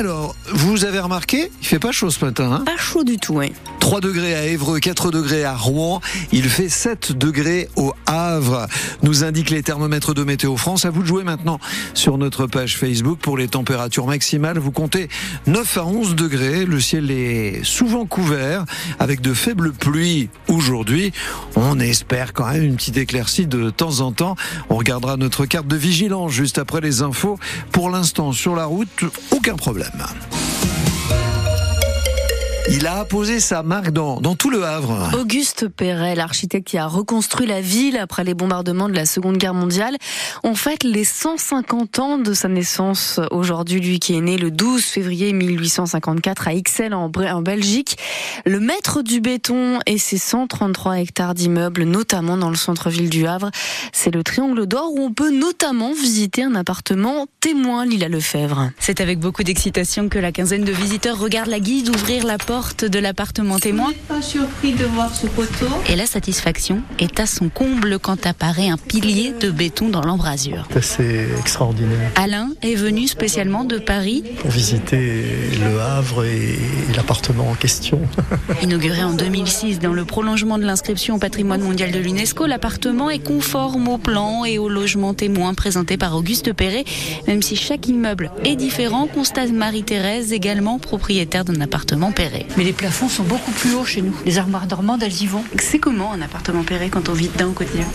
Alors, vous avez remarqué, il fait pas chaud ce matin. Hein? Pas chaud du tout, oui. 3 degrés à Évreux, 4 degrés à Rouen, il fait 7 degrés au Havre, nous indiquent les thermomètres de Météo France. À vous de jouer maintenant sur notre page Facebook pour les températures maximales. Vous comptez 9 à 11 degrés, le ciel est souvent couvert avec de faibles pluies aujourd'hui. On espère quand même une petite éclaircie de temps en temps. On regardera notre carte de vigilance juste après les infos. Pour l'instant, sur la route, aucun problème. Il a posé sa marque dans, dans tout le Havre. Auguste Perret, l'architecte qui a reconstruit la ville après les bombardements de la Seconde Guerre mondiale, on fête les 150 ans de sa naissance aujourd'hui, lui qui est né le 12 février 1854 à Ixelles en, en Belgique. Le maître du béton et ses 133 hectares d'immeubles, notamment dans le centre-ville du Havre, c'est le Triangle d'Or où on peut notamment visiter un appartement témoin Lila Lefebvre. C'est avec beaucoup d'excitation que la quinzaine de visiteurs regarde la guide ouvrir la porte de l'appartement témoin. Pas surpris de voir ce poteau Et la satisfaction est à son comble quand apparaît un pilier de béton dans l'embrasure. C'est extraordinaire. Alain est venu spécialement de Paris pour visiter le Havre et l'appartement en question. Inauguré en 2006 dans le prolongement de l'inscription au patrimoine mondial de l'UNESCO, l'appartement est conforme au plan et au logement témoin présenté par Auguste Perret, même si chaque immeuble est différent, constate Marie-Thérèse, également propriétaire d'un appartement Perret. Mais les plafonds sont beaucoup plus hauts chez nous. Les armoires dormantes, elles y vont. C'est comment un appartement Perret quand on vit dedans au quotidien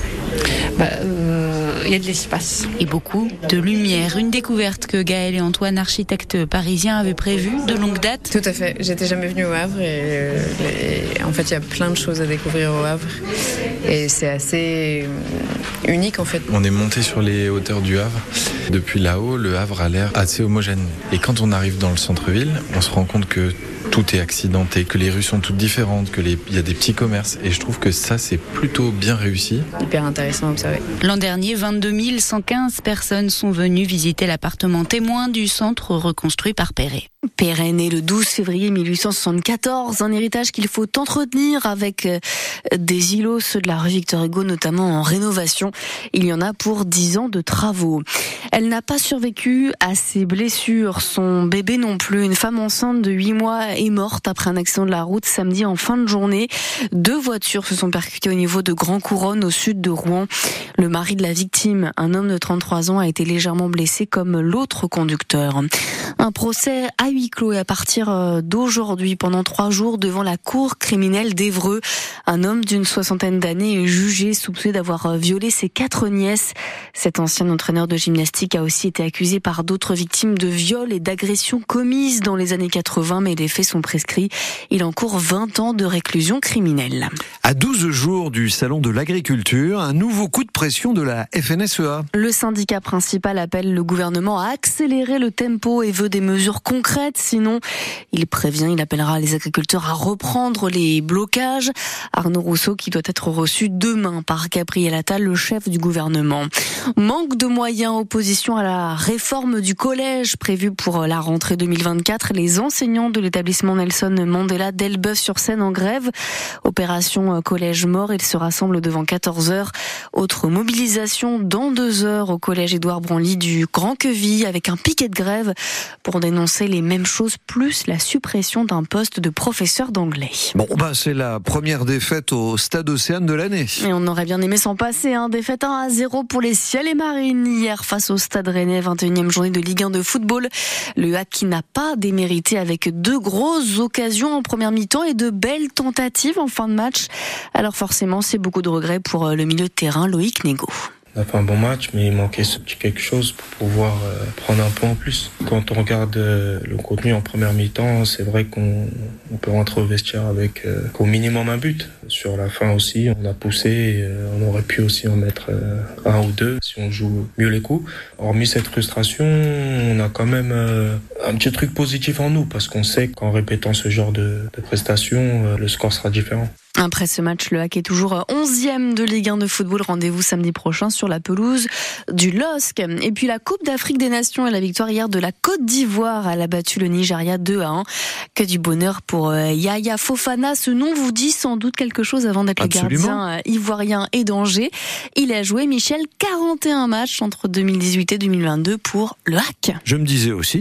bah, euh, Il y a de l'espace. Et beaucoup de lumière. Une découverte que Gaël et Antoine, architectes parisiens, avaient prévue de longue date. Tout à fait. J'étais jamais venue au Havre et, et en fait, il y a plein de choses à découvrir au Havre. Et c'est assez unique en fait. On est monté sur les hauteurs du Havre. Depuis là-haut, le Havre a l'air assez homogène. Et quand on arrive dans le centre-ville, on se rend compte que tout est accidenté, que les rues sont toutes différentes, que les... il y a des petits commerces. Et je trouve que ça, c'est plutôt bien réussi. Hyper intéressant à observer. L'an dernier, 22 115 personnes sont venues visiter l'appartement témoin du centre reconstruit par Perret. Perret né le 12 février 1874, un héritage qu'il faut entretenir avec des îlots, ceux de la rue Victor Hugo, notamment en rénovation. Il y en a pour 10 ans de travaux. Elle n'a pas survécu à ses blessures, son bébé non plus. Une femme enceinte de 8 mois est morte après un accident de la route samedi en fin de journée. Deux voitures se sont percutées au niveau de Grand Couronne au sud de Rouen. Le mari de la victime, un homme de 33 ans, a été légèrement blessé comme l'autre conducteur. Un procès à huis clos et à partir d'aujourd'hui pendant trois jours devant la cour criminelle d'Evreux. Un homme d'une soixantaine d'années est jugé soupçonné d'avoir violé ses quatre nièces. Cet ancien entraîneur de gymnastique a aussi été accusé par d'autres victimes de viols et d'agressions commises dans les années 80, mais les faits sont prescrits. Il encourt 20 ans de réclusion criminelle. À 12 jours du salon de l'agriculture, un nouveau coup de pression de la FNSEA. Le syndicat principal appelle le gouvernement à accélérer le tempo et veut des mesures concrètes. Sinon, il prévient, il appellera les agriculteurs à reprendre les blocages. Arnaud Rousseau qui doit être reçu demain par Gabriel Attal, le chef du gouvernement. Manque de moyens, opposition à la réforme du collège prévue pour la rentrée 2024. Les enseignants de l'établissement Nelson Mandela d'Elbeuf-sur-Seine en grève. Opération collège mort, ils se rassemblent devant 14 heures. Autre mobilisation dans deux heures au collège Édouard Branly du Grand Queville avec un piquet de grève pour dénoncer les mêmes choses plus la suppression d'un poste de professeur d'anglais. Bon, bah c'est la première défaite au stade Océane de l'année. Et on aurait bien aimé s'en passer, hein. défaite 1 à 0 pour les Ciel et Marines hier face au stade Rennais, 21e journée de Ligue 1 de football. Le HAC qui n'a pas démérité avec deux grosses occasions en première mi-temps et de belles tentatives en fin de match. Alors forcément, c'est beaucoup de regrets pour le milieu de terrain Loïc Négo. On a fait un bon match, mais il manquait ce petit quelque chose pour pouvoir euh, prendre un point en plus. Quand on regarde euh, le contenu en première mi-temps, c'est vrai qu'on on peut rentrer au vestiaire avec euh, au minimum un but. Sur la fin aussi, on a poussé, on aurait pu aussi en mettre un ou deux si on joue mieux les coups. Hormis cette frustration, on a quand même un petit truc positif en nous, parce qu'on sait qu'en répétant ce genre de, de prestations, le score sera différent. Après ce match, le HAC est toujours 11e de Ligue 1 de football. Rendez-vous samedi prochain sur la pelouse du LOSC. Et puis la Coupe d'Afrique des Nations et la victoire hier de la Côte d'Ivoire. Elle a battu le Nigeria 2 à 1. Que du bonheur pour Yaya Fofana. Ce nom vous dit sans doute quelque chose avant d'être le gardien ivoirien et d'Angers. Il a joué, Michel, 41 matchs entre 2018 et 2022 pour le HAC. Je me disais aussi.